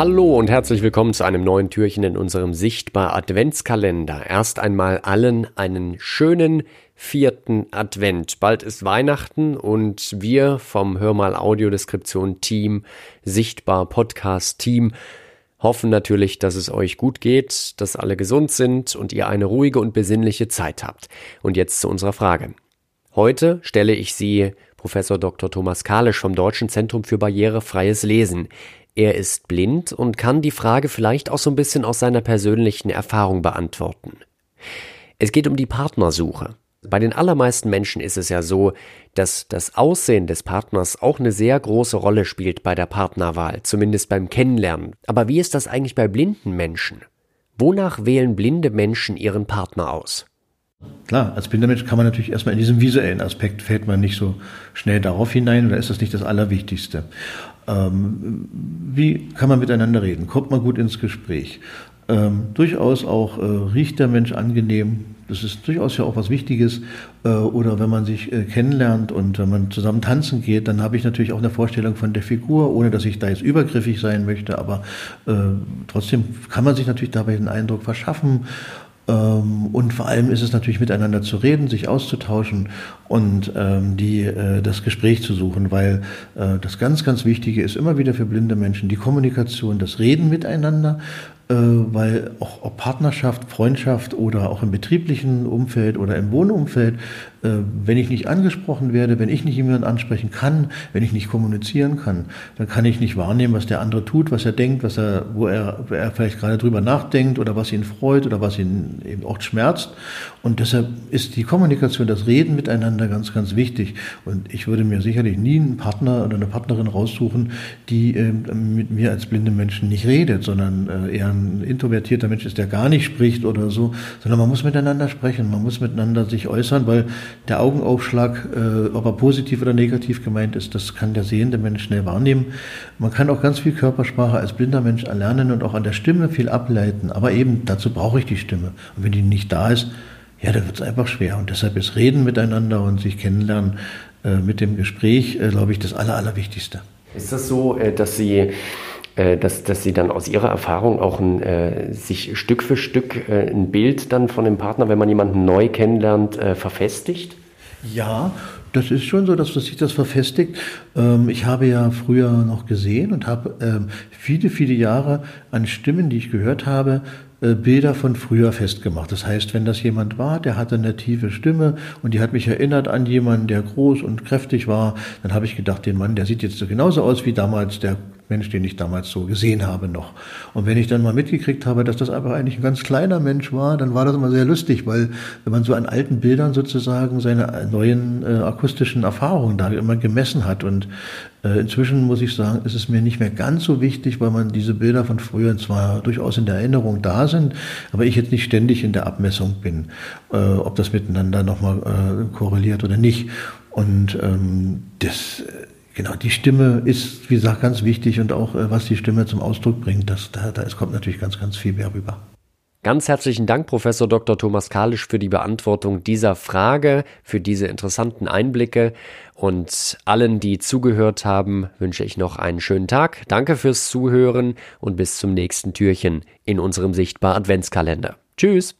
Hallo und herzlich willkommen zu einem neuen Türchen in unserem Sichtbar Adventskalender. Erst einmal allen einen schönen vierten Advent. Bald ist Weihnachten und wir vom Hörmal Audiodeskription Team, Sichtbar Podcast Team hoffen natürlich, dass es euch gut geht, dass alle gesund sind und ihr eine ruhige und besinnliche Zeit habt. Und jetzt zu unserer Frage. Heute stelle ich Sie Professor Dr. Thomas Kalisch vom Deutschen Zentrum für barrierefreies Lesen. Er ist blind und kann die Frage vielleicht auch so ein bisschen aus seiner persönlichen Erfahrung beantworten. Es geht um die Partnersuche. Bei den allermeisten Menschen ist es ja so, dass das Aussehen des Partners auch eine sehr große Rolle spielt bei der Partnerwahl, zumindest beim Kennenlernen. Aber wie ist das eigentlich bei blinden Menschen? Wonach wählen blinde Menschen ihren Partner aus? Klar, als blinder Mensch kann man natürlich erstmal in diesem visuellen Aspekt fällt man nicht so schnell darauf hinein oder ist das nicht das Allerwichtigste. Ähm, wie kann man miteinander reden? Kommt man gut ins Gespräch? Ähm, durchaus auch äh, riecht der Mensch angenehm, das ist durchaus ja auch was Wichtiges. Äh, oder wenn man sich äh, kennenlernt und wenn man zusammen tanzen geht, dann habe ich natürlich auch eine Vorstellung von der Figur, ohne dass ich da jetzt übergriffig sein möchte. Aber äh, trotzdem kann man sich natürlich dabei einen Eindruck verschaffen. Ähm, und vor allem ist es natürlich miteinander zu reden, sich auszutauschen und ähm, die, äh, das Gespräch zu suchen, weil äh, das ganz, ganz Wichtige ist immer wieder für blinde Menschen die Kommunikation, das Reden miteinander weil auch ob Partnerschaft, Freundschaft oder auch im betrieblichen Umfeld oder im Wohnumfeld, äh, wenn ich nicht angesprochen werde, wenn ich nicht jemanden ansprechen kann, wenn ich nicht kommunizieren kann, dann kann ich nicht wahrnehmen, was der andere tut, was er denkt, was er, wo er, wo er vielleicht gerade drüber nachdenkt oder was ihn freut oder was ihn eben auch schmerzt. Und deshalb ist die Kommunikation, das Reden miteinander ganz, ganz wichtig. Und ich würde mir sicherlich nie einen Partner oder eine Partnerin raussuchen, die äh, mit mir als blinde Menschen nicht redet, sondern äh, eher ein introvertierter Mensch ist, der gar nicht spricht oder so, sondern man muss miteinander sprechen, man muss miteinander sich äußern, weil der Augenaufschlag, äh, ob er positiv oder negativ gemeint ist, das kann der sehende Mensch schnell wahrnehmen. Man kann auch ganz viel Körpersprache als blinder Mensch erlernen und auch an der Stimme viel ableiten, aber eben dazu brauche ich die Stimme. Und wenn die nicht da ist, ja, dann wird es einfach schwer. Und deshalb ist Reden miteinander und sich kennenlernen äh, mit dem Gespräch, äh, glaube ich, das Aller, Allerwichtigste. Ist das so, äh, dass Sie dass, dass sie dann aus ihrer Erfahrung auch ein, äh, sich Stück für Stück äh, ein Bild dann von dem Partner, wenn man jemanden neu kennenlernt, äh, verfestigt? Ja, das ist schon so, dass sich das verfestigt. Ähm, ich habe ja früher noch gesehen und habe ähm, viele, viele Jahre an Stimmen, die ich gehört habe, äh, Bilder von früher festgemacht. Das heißt, wenn das jemand war, der hatte eine tiefe Stimme und die hat mich erinnert an jemanden, der groß und kräftig war, dann habe ich gedacht, den Mann, der sieht jetzt so genauso aus wie damals der Mensch, den ich damals so gesehen habe noch. Und wenn ich dann mal mitgekriegt habe, dass das einfach eigentlich ein ganz kleiner Mensch war, dann war das immer sehr lustig, weil wenn man so an alten Bildern sozusagen seine neuen äh, akustischen Erfahrungen da immer gemessen hat. Und äh, inzwischen muss ich sagen, ist es mir nicht mehr ganz so wichtig, weil man diese Bilder von früher zwar durchaus in der Erinnerung da sind, aber ich jetzt nicht ständig in der Abmessung bin, äh, ob das miteinander nochmal äh, korreliert oder nicht. Und ähm, das Genau, die Stimme ist, wie gesagt, ganz wichtig und auch äh, was die Stimme zum Ausdruck bringt, das, da, da es kommt natürlich ganz, ganz viel mehr rüber. Ganz herzlichen Dank, Professor Dr. Thomas Kalisch, für die Beantwortung dieser Frage, für diese interessanten Einblicke. Und allen, die zugehört haben, wünsche ich noch einen schönen Tag. Danke fürs Zuhören und bis zum nächsten Türchen in unserem Sichtbar Adventskalender. Tschüss!